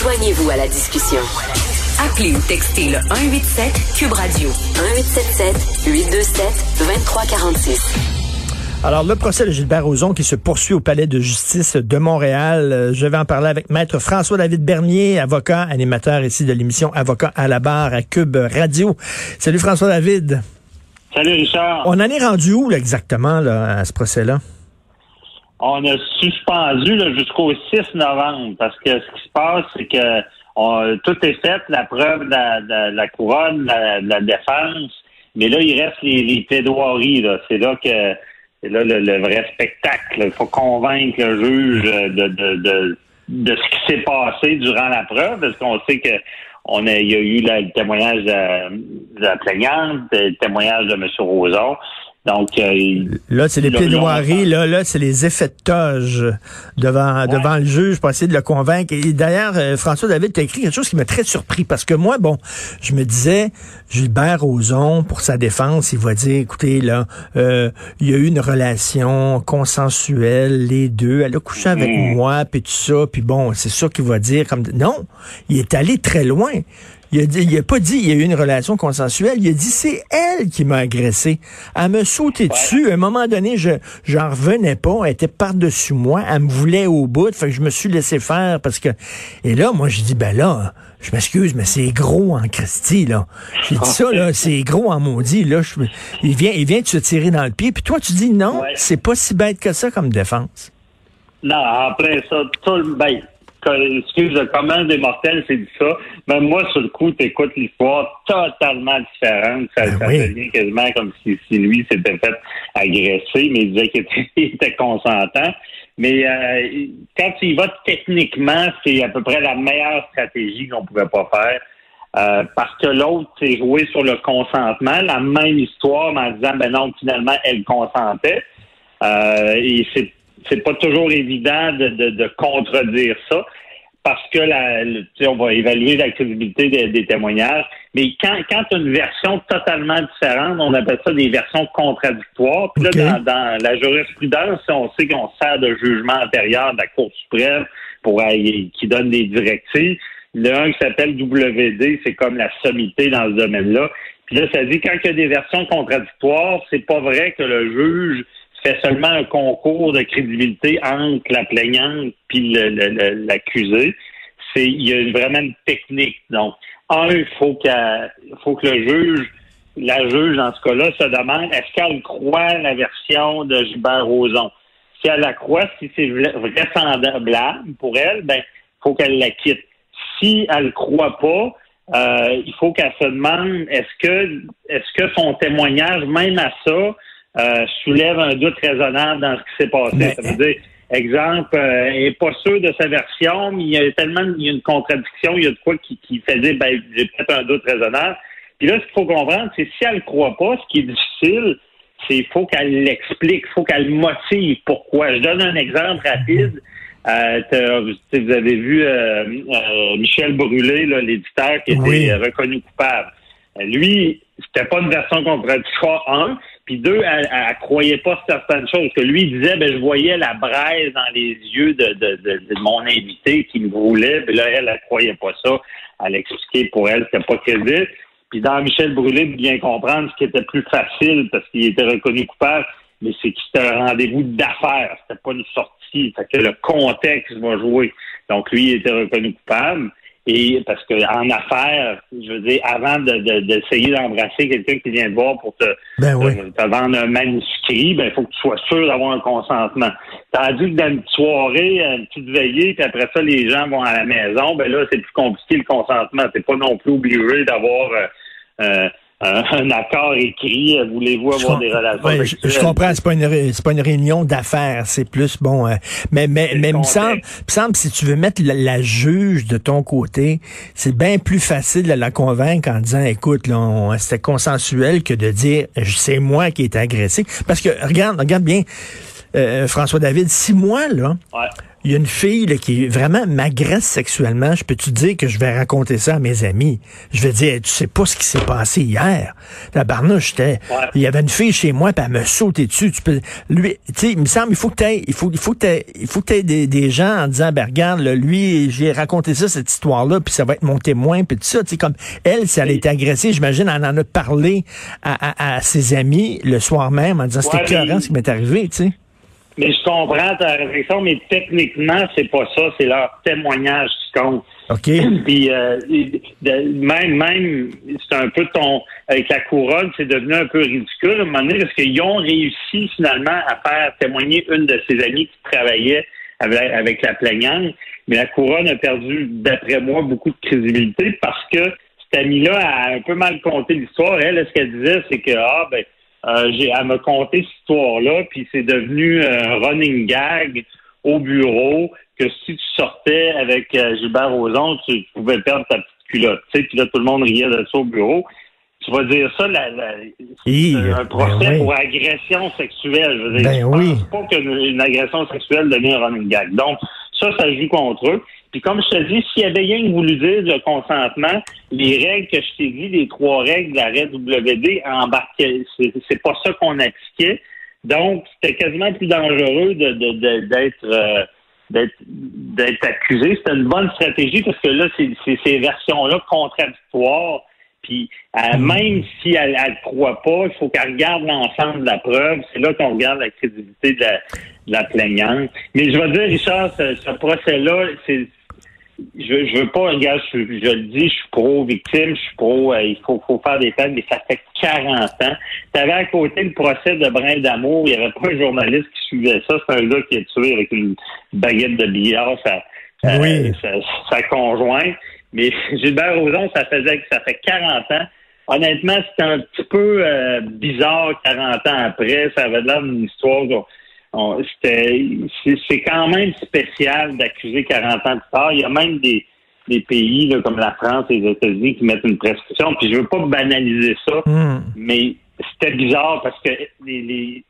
Joignez-vous à la discussion. Appelez ou textez le 187 Cube Radio 1877 827 2346. Alors, le procès de Gilbert Rozon qui se poursuit au palais de justice de Montréal. Euh, je vais en parler avec maître François-David Bernier, avocat, animateur ici de l'émission Avocat à la barre à Cube Radio. Salut François-David. Salut Richard. On en est rendu où exactement là, à ce procès-là? On a suspendu jusqu'au 6 novembre parce que ce qui se passe, c'est que tout est fait, la preuve de la, couronne, la, la, défense, mais là, il reste les, les plaidoiries. C'est là que c'est là le, vrai spectacle. Il faut convaincre le juge de, de, de, de ce qui s'est passé durant la preuve, parce qu'on sait que on a, il y a eu le témoignage de, la plaignante, le témoignage de M. Roson. Donc euh, là, c'est les plaidoiries, là, là, c'est les effets de toge devant devant le juge pour essayer de le convaincre. Et d'ailleurs, euh, François David, tu as écrit quelque chose qui m'a très surpris parce que moi, bon, je me disais, Gilbert Rozon, pour sa défense, il va dire, écoutez, là, euh, il y a eu une relation consensuelle, les deux, elle a couché avec mm. moi, puis tout ça, puis bon, c'est sûr qu'il va dire comme non, il est allé très loin. Il a, dit, il a pas dit il y a eu une relation consensuelle. Il a dit c'est elle qui m'a agressé. Elle me sautait dessus. À un moment donné, je j'en revenais pas. Elle était par-dessus moi. Elle me voulait au bout. Fait que je me suis laissé faire parce que. Et là, moi, je dis ben là, je m'excuse, mais c'est gros en Christie, là. J'ai dit ça, là, c'est gros en maudit, là. il vient, il vient de se tirer dans le pied. Puis toi, tu dis non, c'est pas si bête que ça comme défense. Non, après ça, tout le ben, excuse, le commun des mortels, c'est dit ça. Mais moi, sur le coup, tu écoutes l'histoire totalement différente. Ça, ben devient quasiment comme si, lui s'était fait agresser, mais il disait qu'il était, consentant. Mais euh, quand tu y vas techniquement, c'est à peu près la meilleure stratégie qu'on pouvait pas faire. Euh, parce que l'autre s'est joué sur le consentement, la même histoire, mais en disant ben non, finalement, elle consentait. Euh, et c'est c'est pas toujours évident de, de, contredire ça parce que la, on va évaluer la crédibilité des, témoignages. Mais quand, quand une version totalement différente, on appelle ça des versions contradictoires. Puis là, dans, la jurisprudence, on sait qu'on sert de jugement antérieur de la Cour suprême pour qui donne des directives. Le un qui s'appelle WD, c'est comme la sommité dans ce domaine-là. Puis là, ça dit quand il y a des versions contradictoires, c'est pas vrai que le juge fait seulement un concours de crédibilité entre la plaignante puis l'accusé. C'est il y a vraiment une technique. Donc, un, il faut que faut que le juge, la juge dans ce cas-là, se demande est-ce qu'elle croit la version de Gilbert Rozon? Si elle la croit, si c'est vraisemblable pour elle, ben faut qu'elle la quitte. Si elle ne croit pas, euh, il faut qu'elle se demande est-ce que est-ce que son témoignage, même à ça, euh, soulève un doute raisonnable dans ce qui s'est passé. Ça veut dire, exemple, euh, elle n'est pas sûr de sa version, mais il y a tellement il y a une contradiction, il y a de quoi qui, qui fait dire ben, j'ai peut-être un doute raisonnable. Puis là, ce qu'il faut comprendre, c'est si elle ne croit pas, ce qui est difficile, c'est qu'il faut qu'elle l'explique, il faut qu'elle motive pourquoi. Je donne un exemple rapide. Euh, vous avez vu euh, Michel Brûlé, l'éditeur, qui était reconnu coupable. Lui, c'était pas une version contradictoire, un. Puis deux, elle, elle, croyait pas certaines choses. Que lui disait, ben je voyais la braise dans les yeux de, de, de, mon invité qui me voulait. Puis là, elle, elle croyait pas ça. Elle expliquait pour elle, c'était pas crédible. Puis dans Michel Brûlé, bien comprendre ce qui était plus facile parce qu'il était reconnu coupable, mais c'est que c'était un rendez-vous d'affaires. C'était pas une sortie. Fait que le contexte va jouer. Donc lui, il était reconnu coupable. Et parce que en affaires, je veux dire, avant d'essayer de, d'embrasser quelqu'un qui vient te voir pour te, ben te, vendre un manuscrit, ben il faut que tu sois sûr d'avoir un consentement. Tandis que dans une soirée, une petite veillée, puis après ça, les gens vont à la maison, ben là, c'est plus compliqué le consentement. C'est pas non plus obligé d'avoir euh, euh un accord écrit. Euh, voulez-vous avoir des relations je, comprends, c'est pas une c'est pas une réunion d'affaires, c'est plus bon. Euh, mais mais mais me semble, me semble si tu veux mettre la, juge de ton côté, c'est bien plus facile de la convaincre en disant, écoute, là, c'était consensuel que de dire, c'est moi qui ai été agressé. Parce que regarde, regarde bien euh, François David, si moi, là, il y a une fille qui vraiment m'agresse sexuellement, je peux te dire que je vais raconter ça à mes amis? Je vais dire, tu sais pas ce qui s'est passé hier? La barnouche, j'étais, il y avait une fille chez moi, puis elle me sautait dessus. Tu peux, lui, tu sais, il me semble, il faut que tu il faut, il faut que il faut que des, des gens en disant, ben regarde, lui, j'ai raconté ça, cette histoire-là, puis ça va être mon témoin, puis tout ça. Tu sais, comme elle, si elle a été agressée, j'imagine, elle en a parlé à, à, ses amis le soir même en disant, c'était ouais, ce qui m'est arrivé, tu sais. Mais je comprends ta réflexion, mais techniquement, c'est pas ça, c'est leur témoignage qui compte. OK. Puis euh, même, même, c'est un peu ton avec la couronne, c'est devenu un peu ridicule à un moment donné parce qu'ils ont réussi finalement à faire témoigner une de ses amies qui travaillait avec, la plaignante. Mais la couronne a perdu, d'après moi, beaucoup de crédibilité parce que cette amie-là a un peu mal compté l'histoire. Elle, ce qu'elle disait, c'est que ah ben euh, j'ai à me conter cette histoire-là, puis c'est devenu un running gag au bureau que si tu sortais avec euh, Gilbert Rozon, tu, pouvais perdre ta petite culotte. Tu sais, puis là, tout le monde riait de ça au bureau. Tu vas dire ça, la, un procès ben pour agression sexuelle. Je veux dire, ben oui. pense pas qu'une agression sexuelle devienne un running gag. Donc, ça, ça joue contre eux. Puis comme je te dis, s'il y avait rien voulu dire le consentement, les règles que je t'ai dit, les trois règles de la WD embarquaient. C'est pas ça qu'on appliquait. Donc, c'était quasiment plus dangereux de, d'être euh, d'être accusé. C'était une bonne stratégie parce que là, c'est ces versions-là contradictoires. Puis euh, mm. même si elle ne croit pas, il faut qu'elle regarde l'ensemble de la preuve. C'est là qu'on regarde la crédibilité de la, de la plaignante. Mais je veux dire, Richard, ce procès-là, c'est je, je veux pas, regarde, je, le dis, je suis pro-victime, je suis pro, euh, il faut, faut faire des peines, mais ça fait 40 ans. Tu avais à côté le procès de Brin d'amour, il n'y avait pas un journaliste qui suivait ça, c'est un gars qui est tué avec une baguette de billard, ça, oui. sa, conjointe. Mais Gilbert Rozon, ça faisait que ça fait 40 ans. Honnêtement, c'était un petit peu euh, bizarre 40 ans après. Ça avait l'air d'une histoire c'est quand même spécial d'accuser 40 ans plus tard. Il y a même des, des pays là, comme la France et les États-Unis qui mettent une prescription. Puis je veux pas banaliser ça, hmm. mais c'était bizarre parce que les, les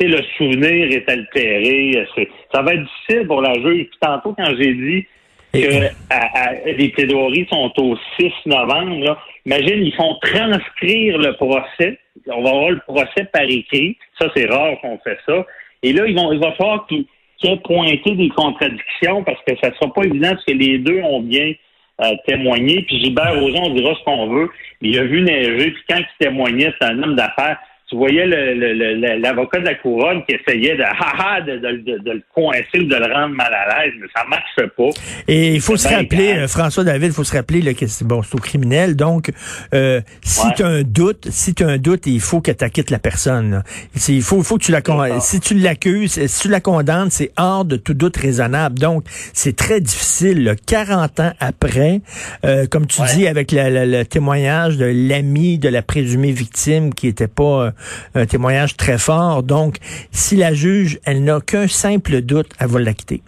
le souvenir est altéré. ça va être difficile pour la juge. Puis tantôt, quand j'ai dit que les plaidoiries sont au 6 novembre, là, imagine, ils font transcrire le procès. On va avoir le procès par écrit. Ça, c'est rare qu'on fait ça. Et là, ils vont, il va falloir qu'ils qu pointé des contradictions parce que ça ne sera pas évident parce que les deux ont bien euh, témoigné. Puis Gilbert Rozon, on dira ce qu'on veut. Il a vu neiger, puis quand il témoignait, c'est un homme d'affaires tu voyais l'avocat de la couronne qui essayait de, de, le coincer ou de le rendre mal à l'aise, mais ça marche pas. Et il faut se rappeler, euh, François David, il faut se rappeler là, que c'est bon, au criminel. Donc, euh, si tu as un doute, si tu as un doute, il faut que tu acquittes la personne. Il faut, faut que tu la si tu l'accuses, si tu la condamnes, c'est hors de tout doute raisonnable. Donc, c'est très difficile. 40 ans après, euh, comme tu dis, avec le témoignage de l'ami de la présumée victime qui était pas un témoignage très fort. Donc, si la juge, elle n'a qu'un simple doute, elle va l'acquitter.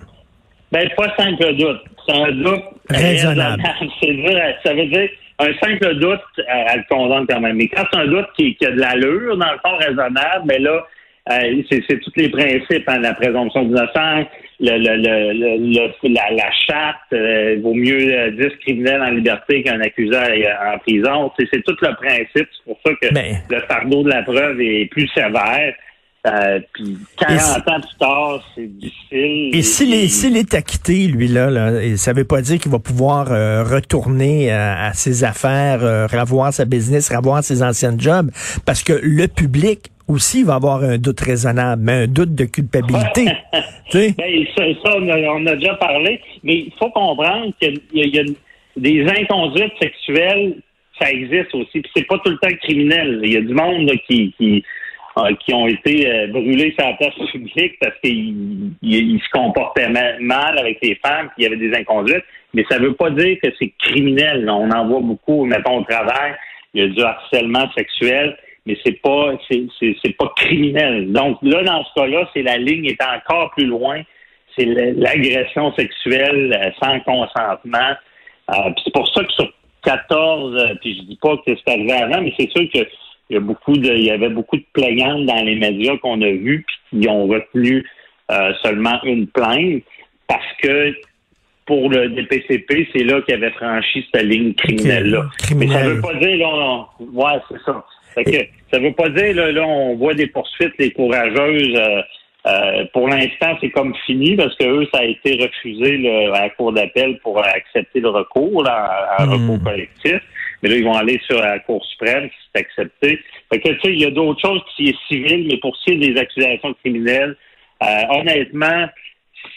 Ben, pas simple doute. C'est un doute raisonnable. ça veut dire un simple doute, elle le condamne quand même. Mais quand c'est un doute qui, a de l'allure, dans le fond raisonnable, mais ben là, euh, c'est tous les principes, hein, la présomption d'innocence, le, le, la, la, charte, euh, vaut mieux 10 euh, criminels en liberté qu'un accusé en prison. C'est tout le principe. C'est pour ça que le fardeau de la preuve est plus sévère. Euh, puis 40 ans plus tard, c'est difficile. Et s'il est, acquitté, lui, là, là ça veut pas dire qu'il va pouvoir retourner à, ses affaires, revoir sa business, revoir ses anciens jobs, parce que le public aussi va avoir un doute raisonnable, mais un doute de culpabilité. ben, ça, on, a, déjà parlé, mais il faut comprendre qu'il y, a des inconduites sexuelles, ça existe aussi. Puis c'est pas tout le temps criminel. Il y a du monde qui, qui, euh, qui ont été euh, brûlés sur la place publique parce qu'ils se comportaient mal avec les femmes, puis il y avait des inconduites. Mais ça veut pas dire que c'est criminel. On en voit beaucoup, mettons, au travail. Il y a du harcèlement sexuel mais c'est pas c'est pas criminel. Donc là, dans ce cas-là, c'est la ligne est encore plus loin. C'est l'agression sexuelle euh, sans consentement. Euh, c'est pour ça que sur 14, euh, puis je dis pas que c'est arrivé avant, mais c'est sûr que il y a beaucoup de, il y avait beaucoup de plaignantes dans les médias qu'on a vus puis qui ont retenu euh, seulement une plainte parce que pour le DPCP, c'est là qu'il avait franchi cette ligne criminelle-là. Mais ça veut pas dire, là, ouais, c'est ça. Fait que, ça veut pas dire, là, là, on voit des poursuites, les courageuses. Euh, euh, pour l'instant, c'est comme fini parce que eux, ça a été refusé à la Cour d'appel pour accepter le recours, là, un hmm. recours collectif. Mais là, ils vont aller sur la Cour suprême si c'est accepté. Fait que, tu sais, il y a d'autres choses qui est civil, mais pour ce qui est des accusations criminelles, euh, honnêtement,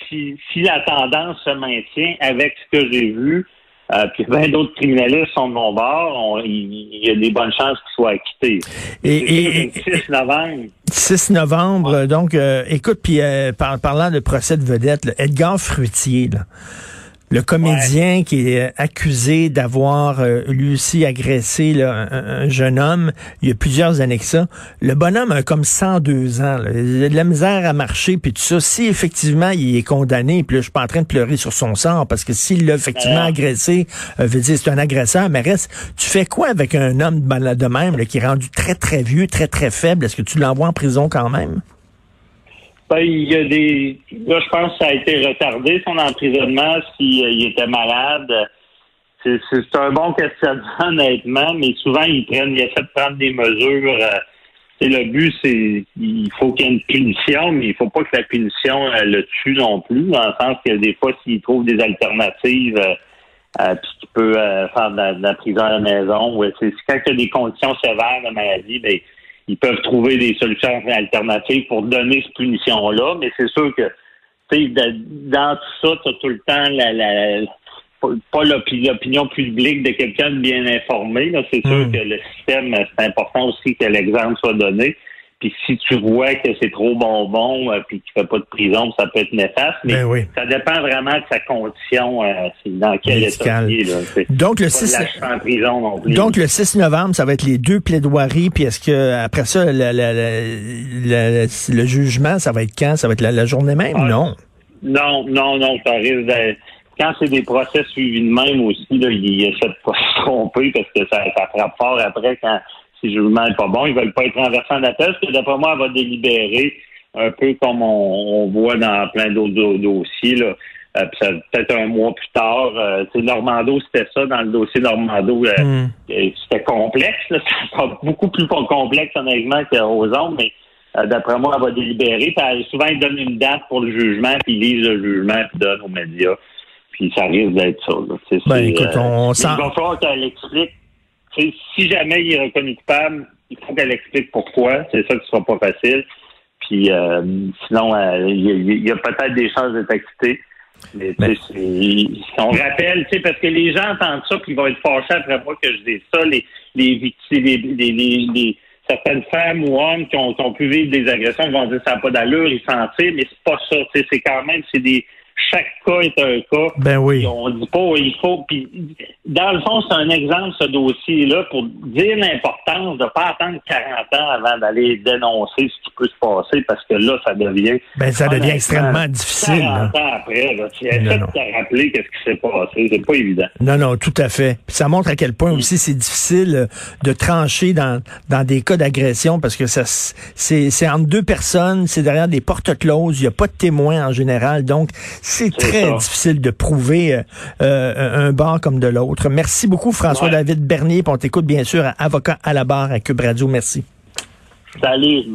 si, si la tendance se maintient avec ce que j'ai vu, euh, puis bien d'autres criminalistes sont de mon bord. Il y, a des bonnes chances qu'ils soient acquittés. Et, 6 novembre. 6 novembre, donc, euh, écoute, puis euh, parlant de procès de vedette, Edgar Fruitier, là, le comédien qui est accusé d'avoir euh, lui aussi agressé un, jeune homme il y a plusieurs années que ça. Le bonhomme a comme 102 ans. Il a de la misère à marcher puis tout ça. Si effectivement il est condamné, puis là, je suis pas en train de pleurer sur son sort parce que s'il l'a effectivement agressé, euh, veut dire c'est un agresseur. Mais reste, tu fais quoi avec un homme de même qui est rendu très très vieux, très très faible? Est-ce que tu l'envoies en prison quand même? Ben, il y a des. Là, je pense que ça a été retardé, son emprisonnement, s'il euh, était malade. C'est un bon questionnement, honnêtement, mais souvent, ils prennent, ils essaient de prendre des mesures. Euh, le but, c'est il faut qu'il y ait une punition, mais il faut pas que la punition euh, le tue non plus, dans le sens que des fois, s'il trouve des alternatives, euh, puis qu'il peut faire de la, prison à la maison, ouais, c'est quand il y a des conditions sévères de maladie, ben, ils peuvent trouver des solutions alternatives pour donner cette punition-là, mais c'est sûr que dans tout ça, tu as tout le temps la, la pas l'opinion publique de quelqu'un de bien informé. C'est sûr hmm. que le système, c'est important aussi que l'exemple soit donné. Puis si tu vois que c'est trop bonbon, euh, puis qu'il ne fait pas de prison, ça peut être néfaste. Mais ben ça dépend vraiment de sa condition, euh, dans quel état il est. Donc le 6 en prison non plus. Donc le 6 novembre, ça va être les deux plaidoiries. Puis est-ce que après ça, le jugement, ça va être quand? Ça va être la, journée même? Ah. Non. Non, non, non. Ça risque d'être quand c'est des procès suivis de même aussi, là, ils essaient de pas se tromper parce que ça, ça frappe fort après quand si le jugement n'est pas bon. Ils veulent pas être renversés en appel, parce que d'après moi, elle va délibérer un peu comme on, voit dans plein d'autres dossiers. Là. Euh, peut-être un mois plus tard. Euh, Normando, c'était ça dans le dossier Normando. Euh, hmm. euh, C'était complexe. C'était beaucoup plus complexe, honnêtement, qu'aux mais d'après moi, elle va délibérer. Puis souvent, ils donnent une date pour le jugement, puis ils lisent le jugement, puis donnent aux médias. Puis ça risque d'être ça. Ben, écoute, on sent... Il va falloir qu'elle explique si jamais il est reconnu coupable, il faut qu'elle explique pourquoi. C'est ça qui sera pas facile. Puis euh, sinon, euh, il y, a, peut-être des chances d'être acquitté. Mais, on rappelle, tu sais, parce que les gens entendent ça, puis ils vont être fâchés après moi que je dise ça, les, les victimes, les, les, les, certaines femmes ou hommes qui ont, qui ont, pu vivre des agressions vont dire ça n'a pas d'allure, ils s'en tirent, mais c'est pas ça. C'est quand même, c'est des chaque cas est un cas. Ben oui. On dit pas, il faut. Puis, dans le fond, c'est un exemple, ce dossier-là, pour dire l'importance de ne pas attendre 40 ans avant d'aller dénoncer ce qui peut se passer, parce que là, ça devient. Ben, ça devient extrêmement difficile. 40 ans après, là, tu essaies de te rappeler qu'est-ce qui s'est passé. C'est pas évident. Non, non, tout à fait. Puis ça montre à quel point aussi c'est difficile euh, de trancher dans, dans des cas d'agression, parce que ça c'est entre deux personnes, c'est derrière des portes closes, il n'y a pas de témoins en général. Donc, c'est très difficile de prouver euh, euh, un bar comme de l'autre. Merci beaucoup, François-David Bernier. On t'écoute bien sûr, avocat à la barre à Cube Radio. Merci. Salut.